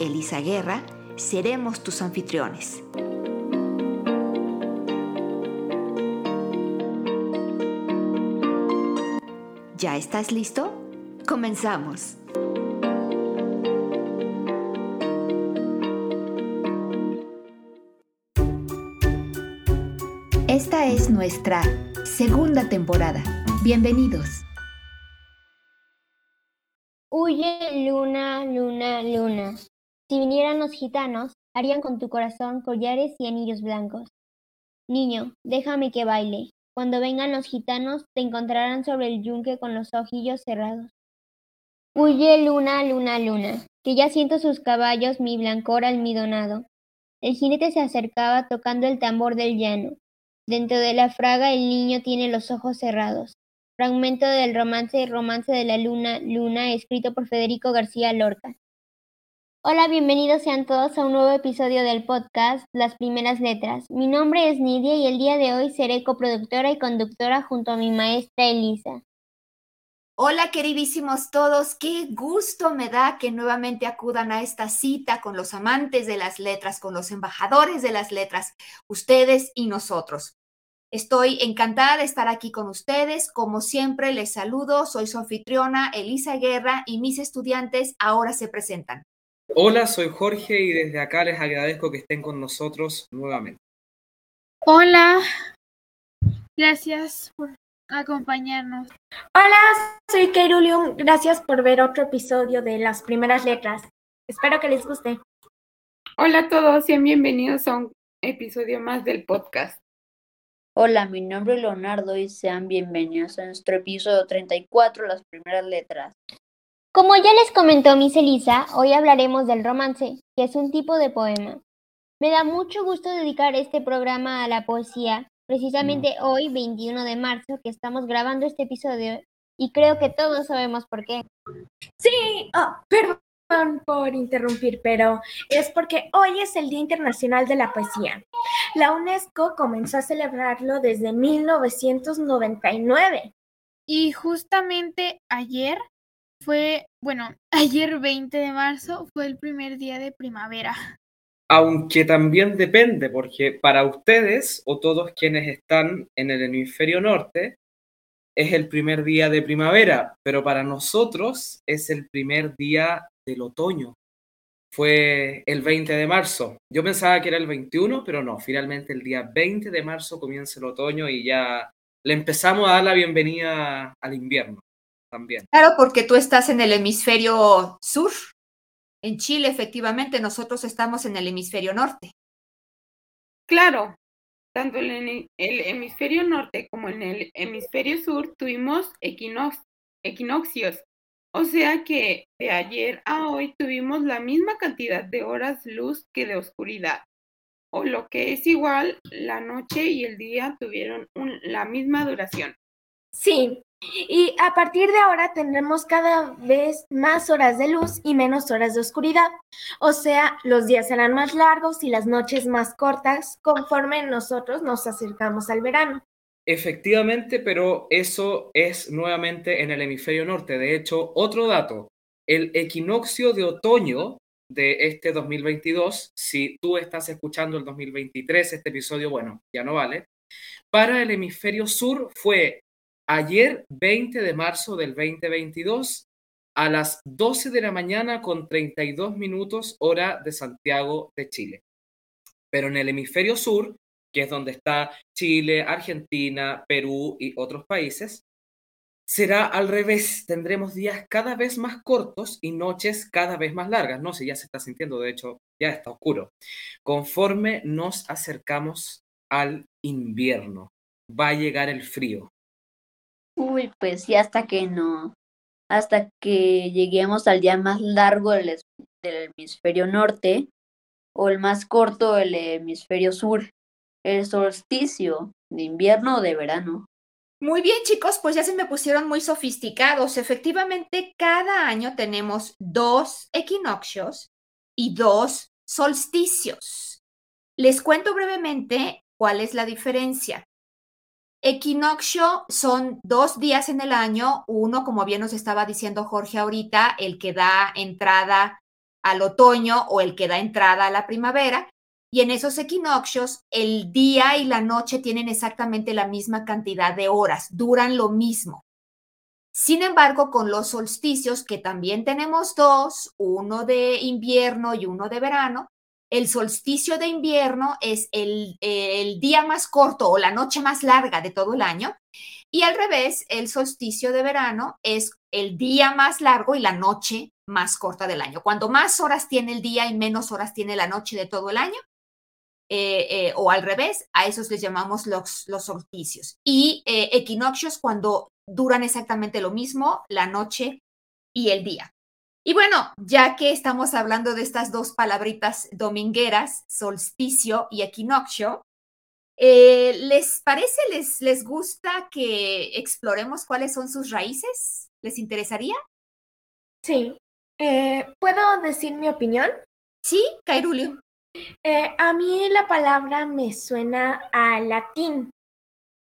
Elisa Guerra, seremos tus anfitriones. ¿Ya estás listo? Comenzamos. Esta es nuestra segunda temporada. Bienvenidos. Huye, luna, luna, luna. Si vinieran los gitanos, harían con tu corazón collares y anillos blancos. Niño, déjame que baile. Cuando vengan los gitanos, te encontrarán sobre el yunque con los ojillos cerrados. Huye, luna, luna, luna, que ya siento sus caballos mi blancor almidonado. El jinete se acercaba tocando el tambor del llano. Dentro de la fraga el niño tiene los ojos cerrados. Fragmento del romance Romance de la Luna, Luna, escrito por Federico García Lorca. Hola, bienvenidos sean todos a un nuevo episodio del podcast Las Primeras Letras. Mi nombre es Nidia y el día de hoy seré coproductora y conductora junto a mi maestra Elisa. Hola queridísimos todos, qué gusto me da que nuevamente acudan a esta cita con los amantes de las letras, con los embajadores de las letras, ustedes y nosotros. Estoy encantada de estar aquí con ustedes. Como siempre, les saludo. Soy su anfitriona, Elisa Guerra, y mis estudiantes ahora se presentan. Hola, soy Jorge y desde acá les agradezco que estén con nosotros nuevamente. Hola, gracias por acompañarnos. Hola, soy Keirulium. Gracias por ver otro episodio de Las Primeras Letras. Espero que les guste. Hola a todos y bienvenidos a un episodio más del podcast. Hola, mi nombre es Leonardo y sean bienvenidos a nuestro episodio 34, las primeras letras. Como ya les comentó Miss Elisa, hoy hablaremos del romance, que es un tipo de poema. Me da mucho gusto dedicar este programa a la poesía, precisamente hoy, 21 de marzo, que estamos grabando este episodio, y creo que todos sabemos por qué. Sí, oh, perdón por interrumpir, pero es porque hoy es el Día Internacional de la Poesía. La UNESCO comenzó a celebrarlo desde 1999. Y justamente ayer fue, bueno, ayer 20 de marzo fue el primer día de primavera. Aunque también depende, porque para ustedes o todos quienes están en el hemisferio norte, es el primer día de primavera, pero para nosotros es el primer día del otoño. Fue el 20 de marzo. Yo pensaba que era el 21, pero no, finalmente el día 20 de marzo comienza el otoño y ya le empezamos a dar la bienvenida al invierno también. Claro, porque tú estás en el hemisferio sur. En Chile, efectivamente, nosotros estamos en el hemisferio norte. Claro, tanto en el hemisferio norte como en el hemisferio sur tuvimos equinoccios o sea que de ayer a hoy tuvimos la misma cantidad de horas luz que de oscuridad. O lo que es igual, la noche y el día tuvieron la misma duración. Sí, y a partir de ahora tendremos cada vez más horas de luz y menos horas de oscuridad. O sea, los días serán más largos y las noches más cortas conforme nosotros nos acercamos al verano. Efectivamente, pero eso es nuevamente en el hemisferio norte. De hecho, otro dato, el equinoccio de otoño de este 2022, si tú estás escuchando el 2023, este episodio, bueno, ya no vale, para el hemisferio sur fue ayer 20 de marzo del 2022 a las 12 de la mañana con 32 minutos hora de Santiago de Chile. Pero en el hemisferio sur que es donde está Chile, Argentina, Perú y otros países, será al revés. Tendremos días cada vez más cortos y noches cada vez más largas. No sé, ya se está sintiendo, de hecho, ya está oscuro. Conforme nos acercamos al invierno, va a llegar el frío. Uy, pues ya hasta que no, hasta que lleguemos al día más largo del, del hemisferio norte o el más corto del hemisferio sur, el solsticio de invierno o de verano. Muy bien, chicos, pues ya se me pusieron muy sofisticados. Efectivamente, cada año tenemos dos equinoccios y dos solsticios. Les cuento brevemente cuál es la diferencia. Equinoccio son dos días en el año, uno, como bien nos estaba diciendo Jorge ahorita, el que da entrada al otoño o el que da entrada a la primavera, y en esos equinoccios el día y la noche tienen exactamente la misma cantidad de horas, duran lo mismo. Sin embargo, con los solsticios, que también tenemos dos, uno de invierno y uno de verano, el solsticio de invierno es el, día más corto o la noche más larga de todo el año. Y al revés, el solsticio de verano es el día más largo y la noche más corta del año. Cuando más horas tiene el día y menos horas tiene la noche de todo el año, eh, eh, o al revés, a esos les llamamos los, los solsticios. Y eh, equinoccios cuando duran exactamente lo mismo, la noche y el día. Y bueno, ya que estamos hablando de estas dos palabritas domingueras, solsticio y equinoccio, ¿les parece, les, les gusta que exploremos cuáles son sus raíces? ¿Les interesaría? Sí. ¿Puedo decir mi opinión? Sí, Cairulio. Eh, a mí la palabra me suena a latín.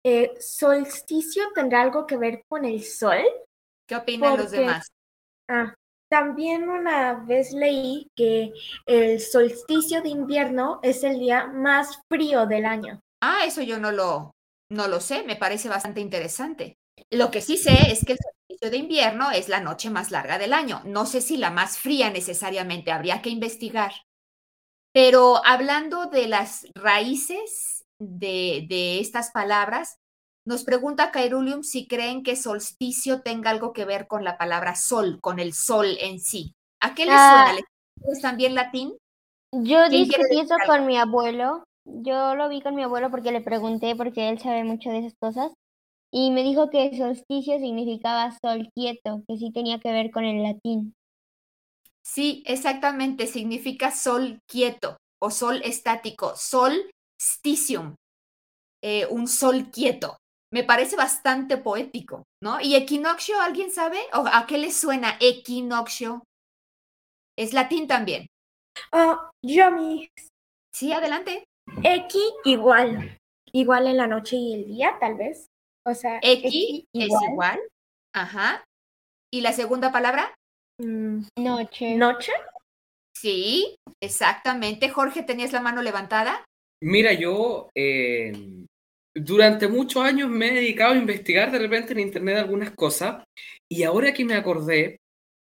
Eh, ¿Solsticio tendrá algo que ver con el sol? ¿Qué opinan los demás? Ah, también una vez leí que el solsticio de invierno es el día más frío del año. Ah, eso yo no lo, no lo sé, me parece bastante interesante. Lo que sí sé es que el solsticio de invierno es la noche más larga del año. No sé si la más fría necesariamente, habría que investigar. Pero hablando de las raíces de, estas palabras, nos pregunta Cairulium si creen que solsticio tenga algo que ver con la palabra sol, con el sol en sí. ¿A qué les suena? Ah. ¿Es también latín? Yo discutí eso con mi abuelo. Yo lo vi con mi abuelo porque le pregunté, porque él sabe mucho de esas cosas. Y me dijo que solsticio significaba sol quieto, que sí tenía que ver con el latín. Sí, exactamente, significa sol quieto o sol estático, sol sticium, eh, un sol quieto. Me parece bastante poético, ¿no? ¿Y equinoccio, alguien sabe? ¿O a qué le suena equinoccio? Es latín también. Oh, yo mi. Sí, adelante. Equi igual. Igual en la noche y el día, tal vez. O sea, equi, es igual. Ajá. ¿Y la segunda palabra? Mm, noche. ¿Noche? Sí, exactamente. Jorge, ¿tenías la mano levantada? Mira, yo eh, durante muchos años me he dedicado a investigar de repente en Internet algunas cosas y ahora que me acordé,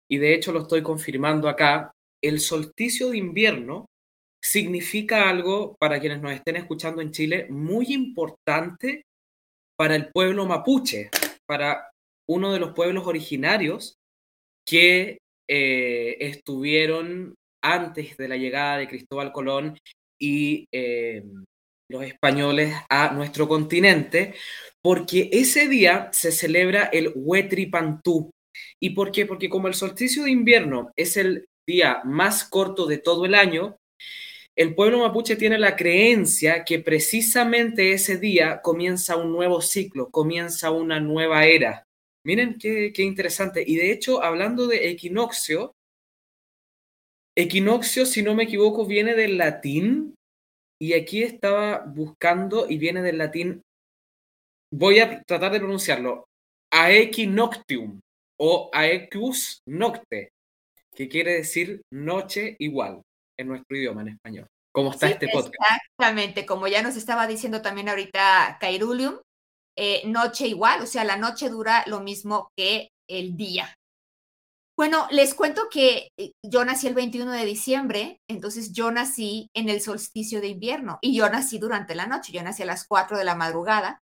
y de hecho lo estoy confirmando acá, el solsticio de invierno significa algo para quienes nos estén escuchando en Chile muy importante para el pueblo mapuche, para uno de los pueblos originarios que eh, estuvieron antes de la llegada de Cristóbal Colón y eh, los españoles a nuestro continente, porque ese día se celebra el Huetripantú. ¿Y por qué? Porque como el solsticio de invierno es el día más corto de todo el año, el pueblo mapuche tiene la creencia que precisamente ese día comienza un nuevo ciclo, comienza una nueva era. Miren qué, interesante. Y de hecho, hablando de equinoccio, equinoccio, si no me equivoco, viene del latín. Y aquí estaba buscando y viene del latín. Voy a tratar de pronunciarlo. Aequinoctium o aequus nocte, que quiere decir noche igual en nuestro idioma, en español. ¿Cómo está este podcast? Exactamente, como ya nos estaba diciendo también ahorita Cairulium, eh, noche igual, o sea, la noche dura lo mismo que el día. Bueno, les cuento que eh, yo nací el 21 de diciembre, entonces yo nací en el solsticio de invierno y yo nací durante la noche, yo nací a las 4 de la madrugada,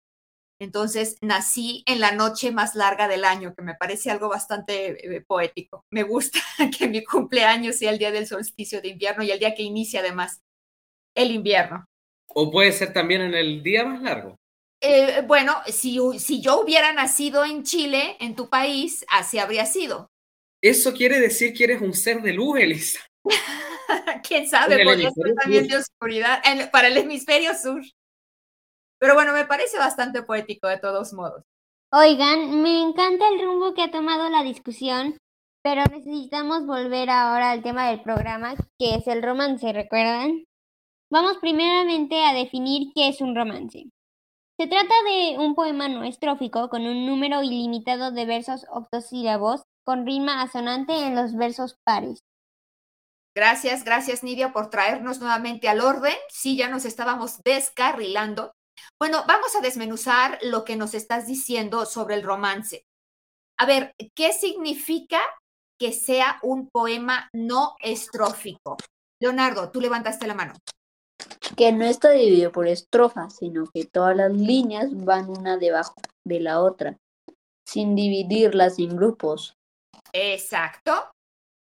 entonces nací en la noche más larga del año, que me parece algo bastante eh, poético. Me gusta que mi cumpleaños sea el día del solsticio de invierno y el día que inicia además el invierno. O puede ser también en el día más largo. Eh, bueno, si, si yo hubiera nacido en Chile, en tu país, así habría sido. Eso quiere decir que eres un ser de luz, Elisa. ¿Quién sabe? Ser hemisferio también de oscuridad en- para el hemisferio sur. Pero bueno, me parece bastante poético de todos modos. Oigan, me encanta el rumbo que ha tomado la discusión, pero necesitamos volver ahora al tema del programa, que es el romance, ¿recuerdan? Vamos primeramente a definir qué es un romance. Se trata de un poema no estrófico con un número ilimitado de versos octosílabos con rima asonante en los versos pares. Gracias, gracias Nidia por traernos nuevamente al orden. Sí, ya nos estábamos descarrilando. Bueno, vamos a desmenuzar lo que nos estás diciendo sobre el romance. A ver, ¿qué significa que sea un poema no estrófico? Leonardo, tú levantaste la mano. Que no está dividido por estrofas, sino que todas las líneas van una debajo de la otra, sin dividirlas en grupos. Exacto.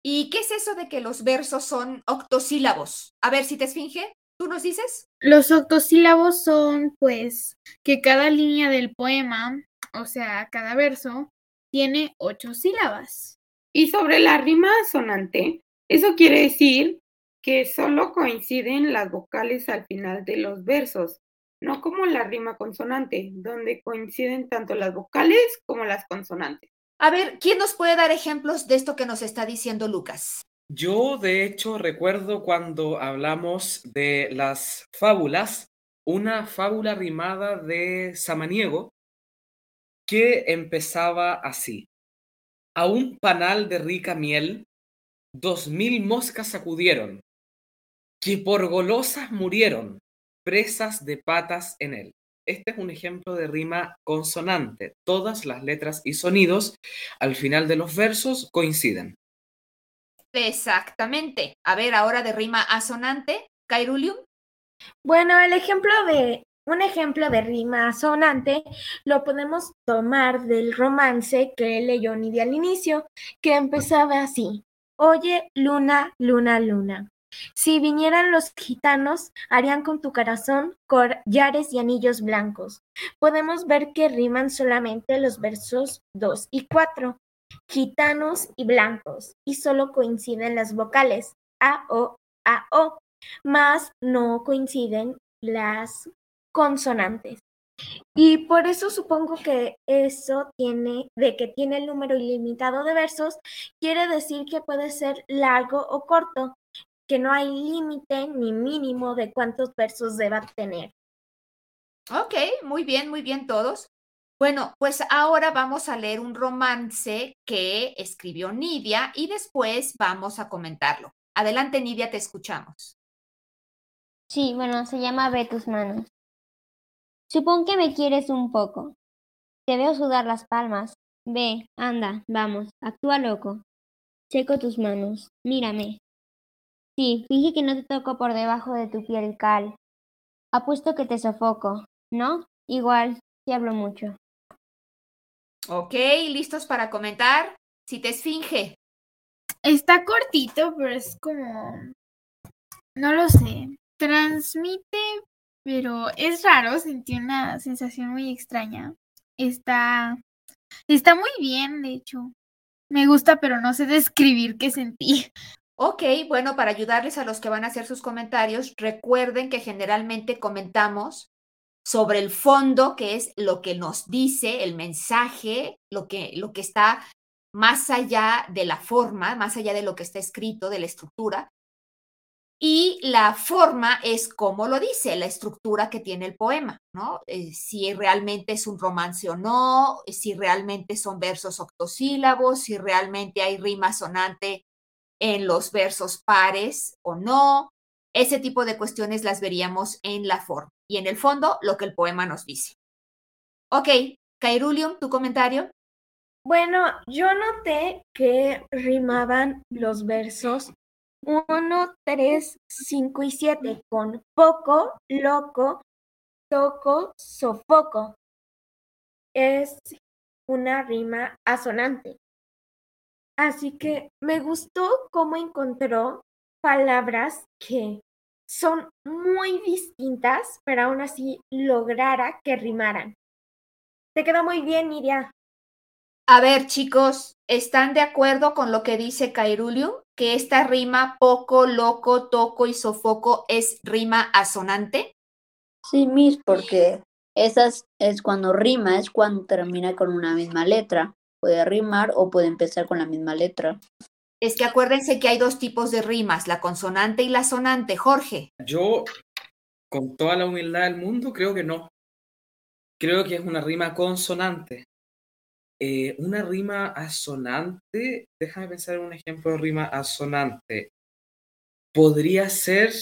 ¿Y qué es eso de que los versos son octosílabos? A ver, si te esfinge, ¿tú nos dices? Los octosílabos son, pues, que cada línea del poema, o sea, cada verso, tiene ocho sílabas. Y sobre la rima asonante, eso quiere decir que solo coinciden las vocales al final de los versos, no como la rima consonante, donde coinciden tanto las vocales como las consonantes. A ver, ¿quién nos puede dar ejemplos de esto que nos está diciendo Lucas? Yo, de hecho, recuerdo cuando hablamos de las fábulas, una fábula rimada de Samaniego que empezaba así. A un panal de rica miel, dos mil moscas acudieron, que por golosas murieron, presas de patas en él. Este es un ejemplo de rima consonante. Todas las letras y sonidos al final de los versos coinciden. Exactamente. A ver, ahora de rima asonante, Cairulium. Bueno, el ejemplo de un ejemplo de rima asonante lo podemos tomar del romance que leyó Nidia al inicio, que empezaba así: Oye, luna, luna, luna. Si vinieran los gitanos, harían con tu corazón collares y anillos blancos. Podemos ver que riman solamente los versos 2 y 4, gitanos y blancos, y solo coinciden las vocales A, O, A, O, más no coinciden las consonantes. Y por eso supongo que eso tiene, de que tiene el número ilimitado de versos, quiere decir que puede ser largo o corto, que no hay límite ni mínimo de cuántos versos deba tener. Ok, muy bien, muy bien todos. Bueno, pues ahora vamos a leer un romance que escribió Nidia y después vamos a comentarlo. Adelante, Nidia, te escuchamos. Sí, bueno, se llama Ve tus manos. Supón que me quieres un poco. Te veo sudar las palmas. Ve, anda, vamos, actúa loco. Seco tus manos, mírame. Sí, finge que no te toco por debajo de tu piel cal. Apuesto que te sofoco, ¿no? Igual, si hablo mucho. Ok, ¿listos para comentar? Si te esfinge. Está cortito, pero es como... No lo sé. Transmite, pero es raro. Sentí una sensación muy extraña. Está... Está muy bien, de hecho. Me gusta, pero no sé describir qué sentí. Ok, bueno, para ayudarles a los que van a hacer sus comentarios, recuerden que generalmente comentamos sobre el fondo, que es lo que nos dice el mensaje, lo que, lo que está más allá de la forma, más allá de lo que está escrito, de la estructura. Y la forma es como lo dice, la estructura que tiene el poema, ¿no? Eh, si realmente es un romance o no, si realmente son versos octosílabos, si realmente hay rima sonante en los versos pares o no. Ese tipo de cuestiones las veríamos en la forma y en el fondo lo que el poema nos dice. Ok, Cairulium, tu comentario. Bueno, yo noté que rimaban los versos 1, 3, 5 y 7 con poco, loco, toco, sofoco. Es una rima asonante. Así que me gustó cómo encontró palabras que son muy distintas, pero aún así lograra que rimaran. Te quedó muy bien, Nidia. A ver, chicos, ¿están de acuerdo con lo que dice Cairulium? que esta rima poco, loco, toco y sofoco es rima asonante? Sí, Miss, porque esas es cuando rima, es cuando termina con una misma letra. Puede rimar o puede empezar con la misma letra. Es que acuérdense que hay dos tipos de rimas, la consonante y la sonante. Jorge. Yo, con toda la humildad del mundo, creo que no. Creo que es una rima consonante. Eh, una rima asonante, déjame pensar en un ejemplo de rima asonante. Podría ser.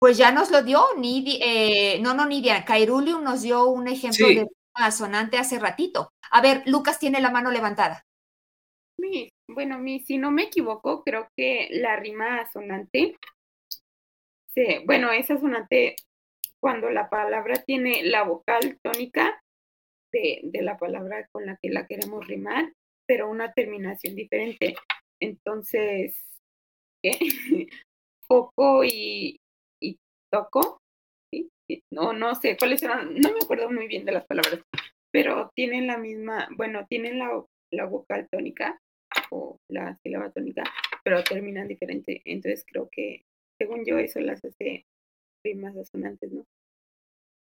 Pues ya nos lo dio, Nidia, eh, no, no, Nidia, Cairulium nos dio un ejemplo Sí. de asonante hace ratito. A ver, Lucas tiene la mano levantada. Mi- bueno, mi, si no me equivoco, creo que la rima asonante, se- bueno, es asonante cuando la palabra tiene la vocal tónica de, de la palabra con la que la queremos rimar, pero una terminación diferente. Entonces, ¿qué? Foco y, y toco, No, no sé cuáles eran, no me acuerdo muy bien de las palabras, pero tienen la misma, bueno, tienen la, la vocal tónica o la sílaba tónica, pero terminan diferente. Entonces creo que, según yo, eso las hace rimas asonantes, ¿no?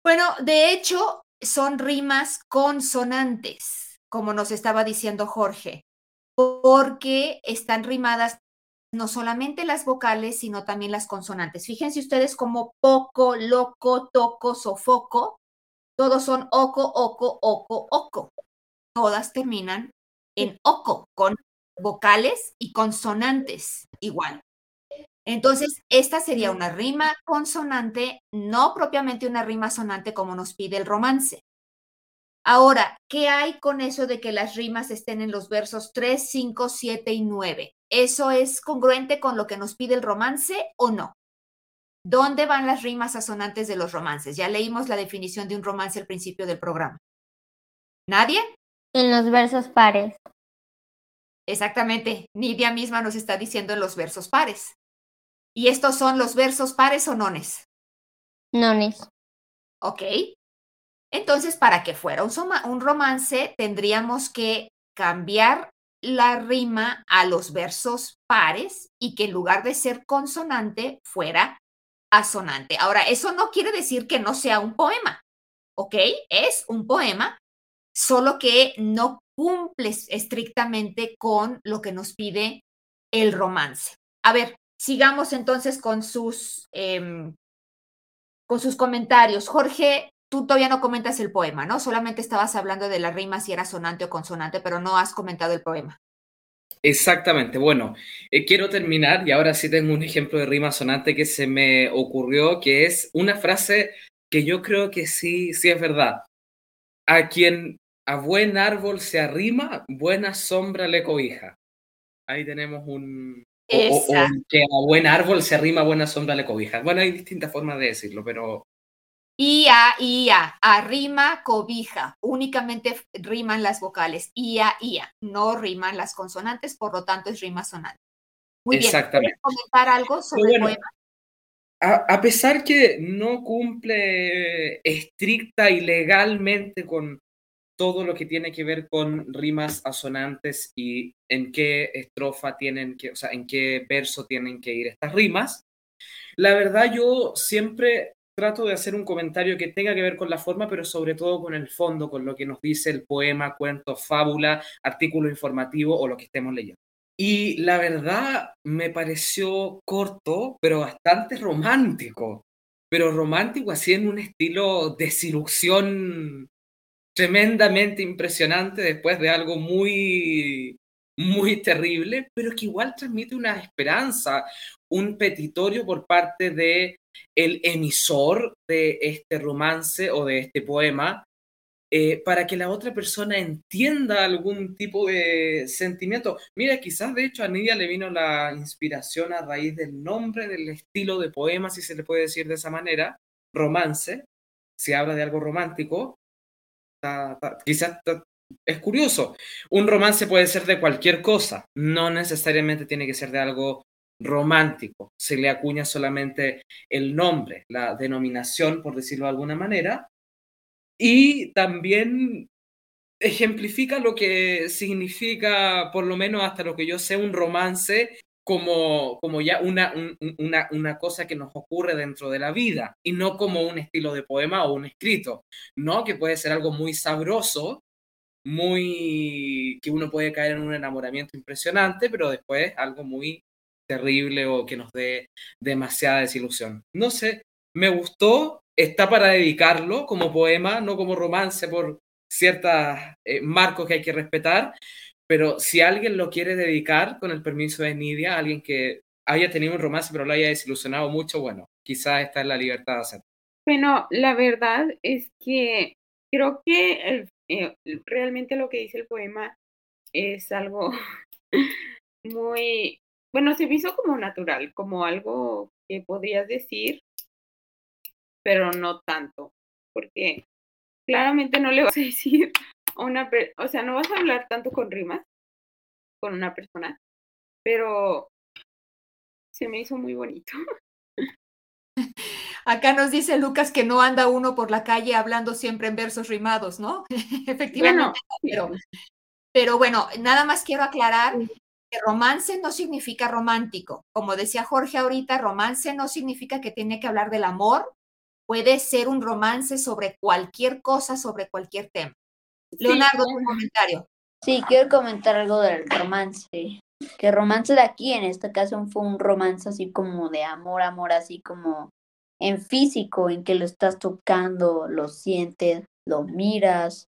Bueno, de hecho, son rimas consonantes, como nos estaba diciendo Jorge, porque están rimadas no solamente las vocales, sino también las consonantes. Fíjense ustedes como poco, loco, toco, sofoco, todos son oco, oco, oco, oco. Todas terminan en oco, con vocales y consonantes igual. Entonces, esta sería una rima consonante, no propiamente una rima sonante como nos pide el romance. Ahora, ¿qué hay con eso de que las rimas estén en los versos 3, 5, 7 y 9? ¿Eso es congruente con lo que nos pide el romance o no? ¿Dónde van las rimas asonantes de los romances? Ya leímos la definición de un romance al principio del programa. ¿Nadie? En los versos pares. Exactamente. Nidia misma nos está diciendo en los versos pares. ¿Y estos son los versos pares o nones? Nones. ¿Ok? Entonces, para que fuera un, soma- un romance, tendríamos que cambiar la rima a los versos pares y que en lugar de ser consonante fuera asonante. Ahora, eso no quiere decir que no sea un poema, ¿ok? Es un poema, solo que no cumple estrictamente con lo que nos pide el romance. A ver, sigamos entonces con sus, em, con sus comentarios. Jorge, tú todavía no comentas el poema, ¿no? Solamente estabas hablando de la rima si era sonante o consonante, pero no has comentado el poema. Exactamente. Bueno, eh, quiero terminar y ahora sí tengo un ejemplo de rima sonante que se me ocurrió, que es una frase que yo creo que sí, sí es verdad. A quien a buen árbol se arrima, buena sombra le cobija. Ahí tenemos un... O, o- o Esa. que a buen árbol se arrima, buena sombra le cobija. Bueno, hay distintas formas de decirlo, pero Ia, ia, arrima, cobija. Únicamente riman las vocales. Ia, ia. No riman las consonantes, por lo tanto es rima sonante. Muy bien. Exactamente. ¿Quieres comentar algo sobre el poema? a, a pesar que no cumple estricta y legalmente con todo lo que tiene que ver con rimas asonantes y en qué estrofa tienen que, o sea, en qué verso tienen que ir estas rimas, la verdad yo siempre trato de hacer un comentario que tenga que ver con la forma, pero sobre todo con el fondo, con lo que nos dice el poema, cuento, fábula, artículo informativo o lo que estemos leyendo. Y la verdad me pareció corto, pero bastante romántico. Pero romántico así en un estilo desilusión tremendamente impresionante después de algo muy, muy terrible, pero que igual transmite una esperanza, un petitorio por parte de el emisor de este romance o de este poema, eh, para que la otra persona entienda algún tipo de sentimiento. Mira, quizás de hecho a Nidia le vino la inspiración a raíz del nombre, del estilo de poema, si se le puede decir de esa manera, romance, si habla de algo romántico, ta- quizás es curioso. Un romance puede ser de cualquier cosa, no necesariamente tiene que ser de algo romántico. Se le acuña solamente el nombre, la denominación, por decirlo de alguna manera, y también ejemplifica lo que significa, por lo menos hasta lo que yo sé, un romance como, como ya una, una, una, cosa que nos ocurre dentro de la vida y no como un estilo de poema o un escrito, ¿no? Que puede ser algo muy sabroso, muy que uno puede caer en un enamoramiento impresionante, pero después algo muy terrible o que nos dé demasiada desilusión. No sé, me gustó, está para dedicarlo como poema, no como romance por ciertos eh, marcos que hay que respetar, pero si alguien lo quiere dedicar con el permiso de Nidia, alguien que haya tenido un romance pero lo haya desilusionado mucho, bueno, quizás está en la libertad de hacerlo. Bueno, la verdad es que creo que eh, realmente lo que dice el poema es algo muy, bueno, se hizo como natural, como algo que podrías decir, pero no tanto, porque claramente no le vas a decir a una, o sea, no vas a hablar tanto con rimas con una persona, pero se me hizo muy bonito. Acá nos dice Lucas que no anda uno por la calle hablando siempre en versos rimados, ¿no? Efectivamente. pero, pero bueno, nada más quiero aclarar que romance no significa romántico. Como decía Jorge ahorita, romance no significa que tiene que hablar del amor. Puede ser un romance sobre cualquier cosa, sobre cualquier tema. Leonardo, un comentario. Sí, quiero comentar algo del romance. Que romance de aquí, en esta ocasión, fue un romance así como de amor, amor, así como en físico, en que lo estás tocando, lo sientes, lo miras,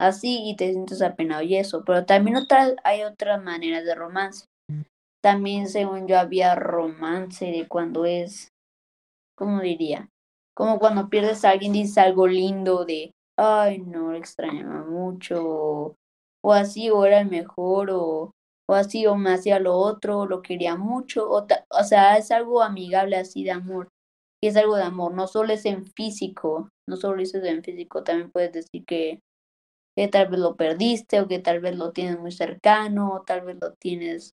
así y te sientes apenado y eso. Pero también otra, hay otras maneras de romance. También, según yo, había romance de cuando es, ¿cómo diría? Como cuando pierdes a alguien, dices algo lindo de, ay, no, extrañaba mucho, o así, o era el mejor, o, o así, o me hacía lo otro, lo quería mucho, o, o sea, es algo amigable así de amor y es algo de amor, no solo es en físico, no solo es en físico, también puedes decir que, que tal vez lo perdiste o que tal vez lo tienes muy cercano, o tal vez lo tienes,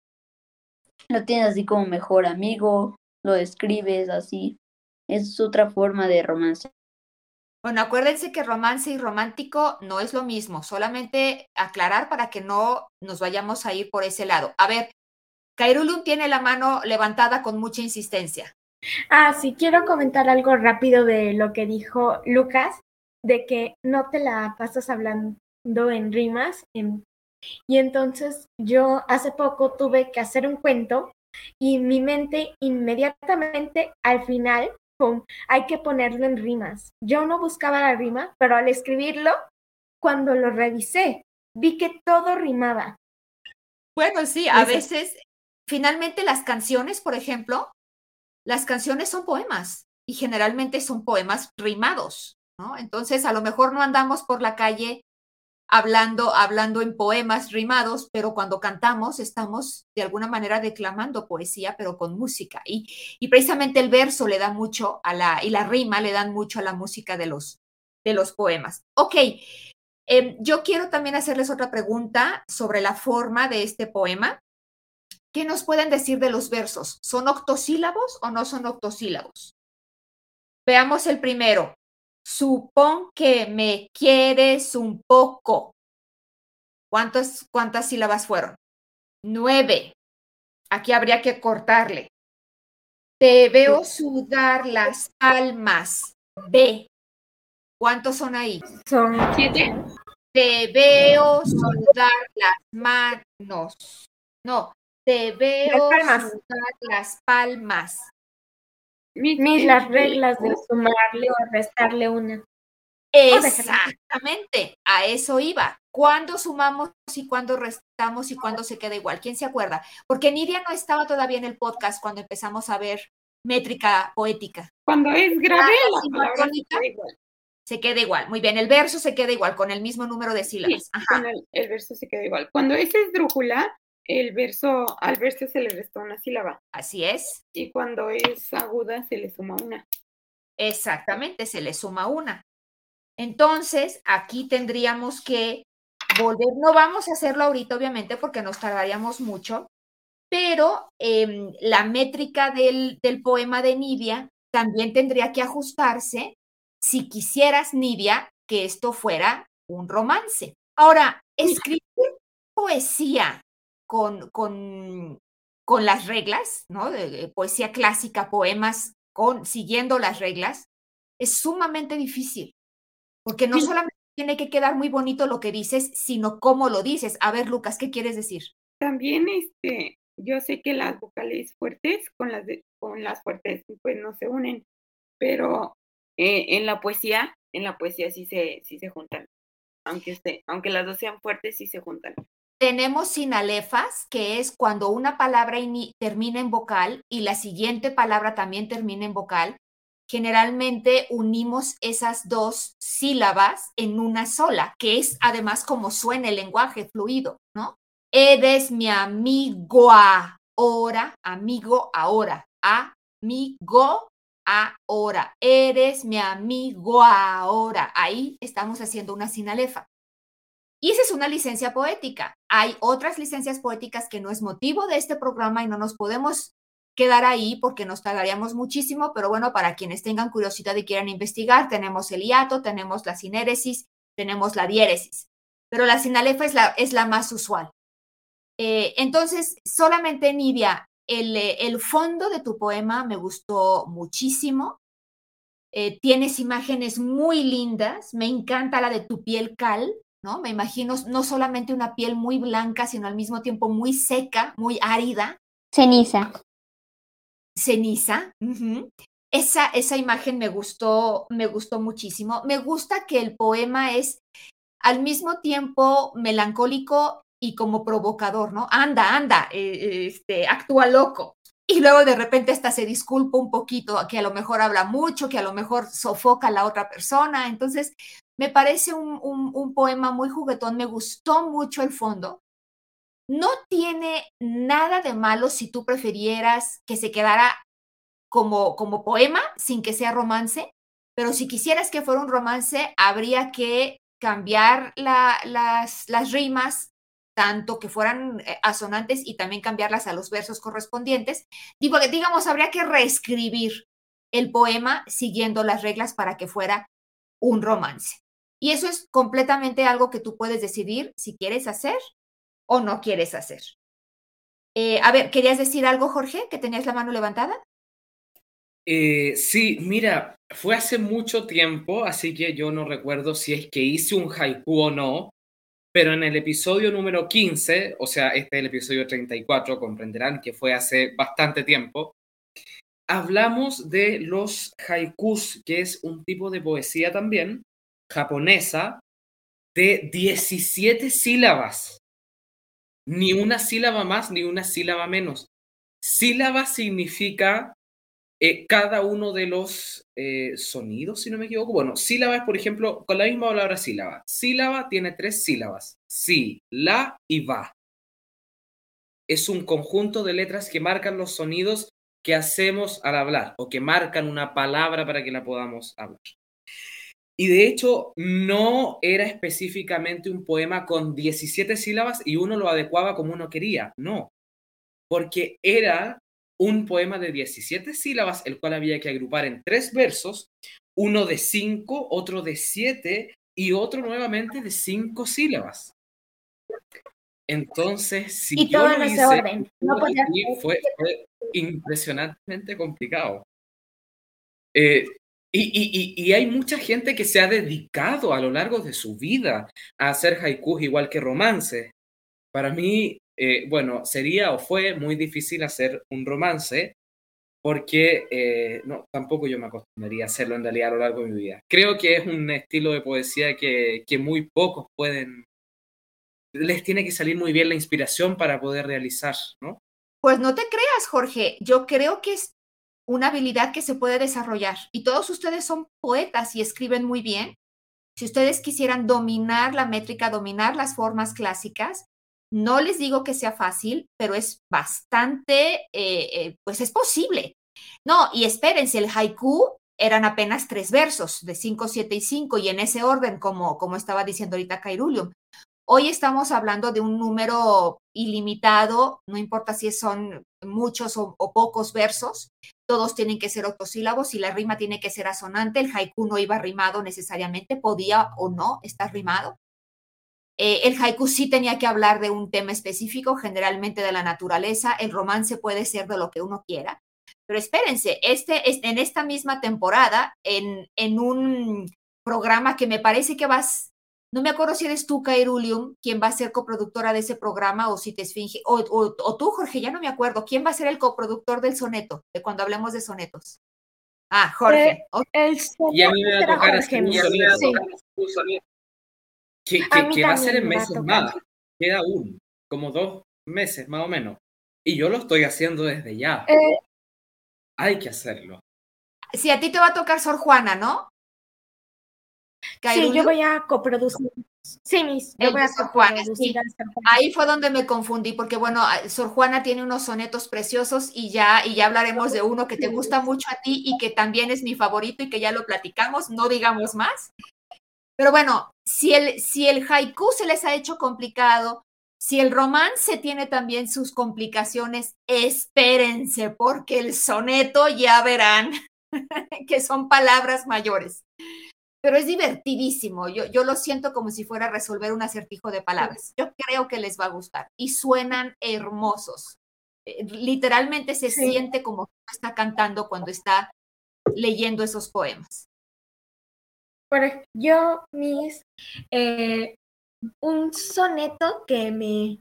lo tienes así como mejor amigo, lo describes así. Es otra forma de romance. Bueno, acuérdense que romance y romántico no es lo mismo, solamente aclarar para que no nos vayamos a ir por ese lado. A ver, Kairulun tiene la mano levantada con mucha insistencia. Ah, sí, quiero comentar algo rápido de lo que dijo Lucas, de que no te la pasas hablando en rimas. Y entonces yo hace poco tuve que hacer un cuento y mi mente inmediatamente al final, hay que ponerlo en rimas. Yo no buscaba la rima, pero al escribirlo, cuando lo revisé, vi que todo rimaba. Bueno, sí, a veces, finalmente las canciones, por ejemplo, las canciones son poemas y generalmente son poemas rimados, ¿no? Entonces, a lo mejor no andamos por la calle hablando, hablando en poemas rimados, pero cuando cantamos estamos de alguna manera declamando poesía, pero con música. Y, y precisamente el verso le da mucho a la, y la rima le dan mucho a la música de los, de los poemas. Ok, em, yo quiero también hacerles otra pregunta sobre la forma de este poema. ¿Qué nos pueden decir de los versos? ¿Son octosílabos o no son octosílabos? Veamos el primero. Supón que me quieres un poco. ¿Cuántas, cuántas sílabas fueron? Nueve. Aquí habría que cortarle. Te veo sudar las palmas. B. ¿Cuántos son ahí? Son siete. Te veo sudar las manos. No, te veo las las palmas. Mis, las reglas de sumarle o restarle una. Exactamente, a eso iba. ¿Cuándo sumamos y cuándo restamos y cuándo se queda igual? ¿Quién se acuerda? Porque Nidia no estaba todavía en el podcast cuando empezamos a ver métrica poética. Cuando es grave, ah, se queda igual. Muy bien, el verso se queda igual, con el mismo número de sílabas. el, verso se queda igual. Cuando es esdrújula, el verso, al verso se le resta una sílaba. Así es. Y cuando es aguda se le suma una. Exactamente, se le suma una. Entonces, aquí tendríamos que volver, no vamos a hacerlo ahorita, obviamente, porque nos tardaríamos mucho, pero em, la métrica del, del poema de Nidia también tendría que ajustarse si quisieras, Nidia, que esto fuera un romance. Ahora, escribir poesía con, con con las reglas, ¿no? De, poesía clásica, poemas con siguiendo las reglas, es sumamente difícil, porque no solamente tiene que quedar muy bonito lo que dices, sino cómo lo dices. A ver, Lucas, ¿qué quieres decir? También, este, yo sé que las vocales fuertes con las con las fuertes, pues no se unen, pero eh, en la poesía, en la poesía sí se, sí se juntan, aunque esté, aunque las dos sean fuertes, sí se juntan. Tenemos sinalefas, que es cuando una palabra termina en vocal y la siguiente palabra también termina en vocal. Generalmente unimos esas dos sílabas en una sola, que es además como suena el lenguaje fluido, ¿no? Eres mi amigo ahora, amigo ahora, amigo ahora, eres mi amigo ahora. Ahí estamos haciendo una sinalefa. Y esa es una licencia poética. Hay otras licencias poéticas que no es motivo de este programa y no nos podemos quedar ahí porque nos tardaríamos muchísimo, pero bueno, para quienes tengan curiosidad y quieran investigar, tenemos el hiato, tenemos la sinéresis, tenemos la diéresis, pero la sinalefa es la, es la más usual. Eh, entonces, solamente Nidia, el, eh, el, fondo de tu poema me gustó muchísimo. Eh, tienes imágenes muy lindas, me encanta la de tu piel cal, ¿no? Me imagino no solamente una piel muy blanca, sino al mismo tiempo muy seca, muy árida. Ceniza. Ceniza. esa, esa imagen me gustó, me gustó muchísimo. Me gusta que el poema es al mismo tiempo melancólico y como provocador, ¿no? Anda, anda, eh, este, actúa loco. Y luego de repente hasta se disculpa un poquito, que a lo mejor habla mucho, que a lo mejor sofoca a la otra persona. Entonces, me parece un, poema muy juguetón, me gustó mucho el fondo. No tiene nada de malo si tú prefirieras que se quedara como, como poema sin que sea romance, pero si quisieras que fuera un romance, habría que cambiar las, las rimas, tanto que fueran eh, asonantes y también cambiarlas a los versos correspondientes. Digo, digamos, habría que reescribir el poema siguiendo las reglas para que fuera un romance. Y eso es completamente algo que tú puedes decidir si quieres hacer o no quieres hacer. Eh, a ver, ¿querías decir algo, Jorge? ¿Que tenías la mano levantada? Eh, sí, mira, fue hace mucho tiempo, así que yo no recuerdo si es que hice un haiku o no, pero en el episodio número 15, o sea, este es el episodio 34, comprenderán que fue hace bastante tiempo, hablamos de los haikus, que es un tipo de poesía también, japonesa de 17 sílabas. Ni una sílaba más, ni una sílaba menos. Sílaba significa eh, cada uno de los eh, sonidos, si no me equivoco. Bueno, sílaba es, por ejemplo, con la misma palabra sílaba. Sílaba tiene tres sílabas. Sí, la y va. Es un conjunto de letras que marcan los sonidos que hacemos al hablar o que marcan una palabra para que la podamos hablar. Y de hecho, no era específicamente un poema con 17 sílabas y uno lo adecuaba como uno quería, no, porque era un poema de 17 sílabas, el cual había que agrupar en tres versos, uno de cinco, otro de siete y otro nuevamente de cinco sílabas. Entonces, si y todo en ese orden. No fue, fue, impresionantemente complicado. Eh, y, hay mucha gente que se ha dedicado a lo largo de su vida a hacer haikus igual que romance. Para mí, eh, bueno, sería o fue muy difícil hacer un romance porque eh, no, tampoco yo me acostumbraría a hacerlo en realidad a lo largo de mi vida. Creo que es un estilo de poesía que, que muy pocos pueden, les tiene que salir muy bien la inspiración para poder realizar, ¿no? Pues no te creas, Jorge. Yo creo que es una habilidad que se puede desarrollar. Y todos ustedes son poetas y escriben muy bien. Si ustedes quisieran dominar la métrica, dominar las formas clásicas, no les digo que sea fácil, pero es bastante, eh, eh, pues es posible. No, y espérense, el haiku eran apenas tres versos, de 5, 7 y 5, y en ese orden, como, como estaba diciendo ahorita Kairulium. Hoy estamos hablando de un número ilimitado, no importa si son muchos o, pocos versos, todos tienen que ser octosílabos y la rima tiene que ser asonante. El haiku no iba rimado necesariamente, podía o no estar rimado. Eh, el haiku sí tenía que hablar de un tema específico, generalmente de la naturaleza. El romance puede ser de lo que uno quiera. Pero espérense, este, en esta misma temporada, en, en un programa que me parece que vas, no me acuerdo si eres tú, Kairulium, quien va a ser coproductora de ese programa, o si te esfinge, o, o, tú, Jorge, ya no me acuerdo, ¿quién va a ser el coproductor del soneto, de cuando hablemos de sonetos? Ah, Jorge. Eh, el y a mí me va a tocar hacer un soneto. Que, que, va a ser en meses más. Queda aún, como dos meses más o menos. Y yo lo estoy haciendo desde ya. Eh, Hay que hacerlo. Si a ti te va a tocar Sor Juana, ¿no? Sí, yo voy a coproducir. Sí, mis, yo voy a Sor Juana, Ahí fue donde me confundí, porque bueno, Sor Juana tiene unos sonetos preciosos y ya, y ya hablaremos de uno que te gusta mucho a ti y que también es mi favorito y que ya lo platicamos, no digamos más. Pero bueno, si el, si el haiku se les ha hecho complicado, si el romance tiene también sus complicaciones, espérense, porque el soneto ya verán que son palabras mayores pero es divertidísimo. Yo, yo lo siento como si fuera a resolver un acertijo de palabras. Yo creo que les va a gustar y suenan hermosos. Eh, literalmente se siente como está cantando cuando está leyendo esos poemas. Por yo, mis, eh, un soneto que me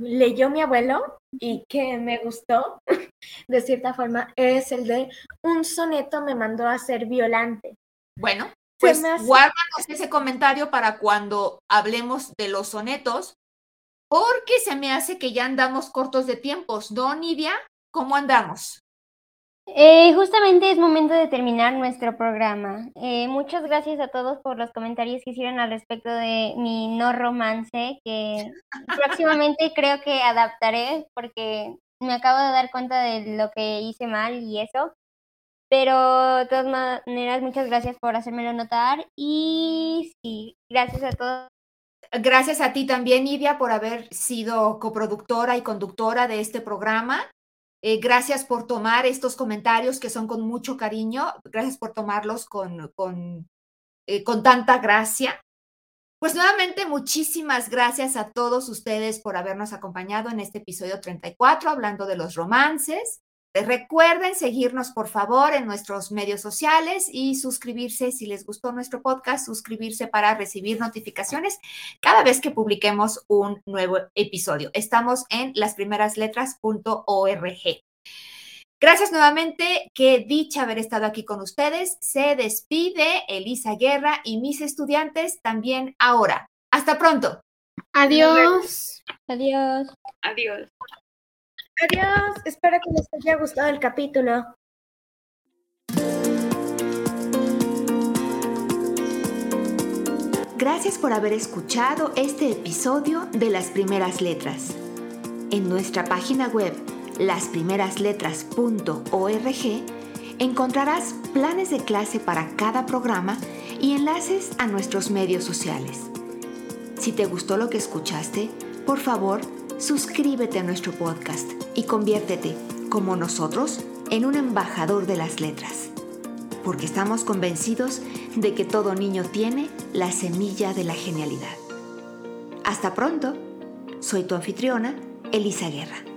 leyó mi abuelo y que me gustó, de cierta forma, es el de un soneto me mandó a ser violante. Bueno, pues guárdanos ese comentario para cuando hablemos de los sonetos, porque se me hace que ya andamos cortos de tiempos, ¿no, Nidia? ¿Cómo andamos? Eh, justamente es momento de terminar nuestro programa. Eh, muchas gracias a todos por los comentarios que hicieron al respecto de mi no romance, que próximamente creo que adaptaré porque me acabo de dar cuenta de lo que hice mal y eso. Pero de todas maneras, muchas gracias por hacérmelo notar y sí, gracias a todos. Gracias a ti también, Nidia, por haber sido coproductora y conductora de este programa. Eh, gracias por tomar estos comentarios que son con mucho cariño. Gracias por tomarlos con, con, eh, con tanta gracia. Pues nuevamente, muchísimas gracias a todos ustedes por habernos acompañado en este episodio 34, hablando de los romances. Recuerden seguirnos, por favor, en nuestros medios sociales y suscribirse si les gustó nuestro podcast, suscribirse para recibir notificaciones cada vez que publiquemos un nuevo episodio. Estamos en lasprimerasletras.org. Gracias nuevamente, qué dicha haber estado aquí con ustedes. Se despide Elisa Guerra y mis estudiantes también ahora. Hasta pronto. Adiós. Adiós. Adiós. Adiós, espero que les haya gustado el capítulo. Gracias por haber escuchado este episodio de Las Primeras Letras. En nuestra página web lasprimerasletras.org encontrarás planes de clase para cada programa y enlaces a nuestros medios sociales. Si te gustó lo que escuchaste, por favor, suscríbete a nuestro podcast y conviértete, como nosotros, en un embajador de las letras. Porque estamos convencidos de que todo niño tiene la semilla de la genialidad. Hasta pronto. Soy tu anfitriona, Elisa Guerra.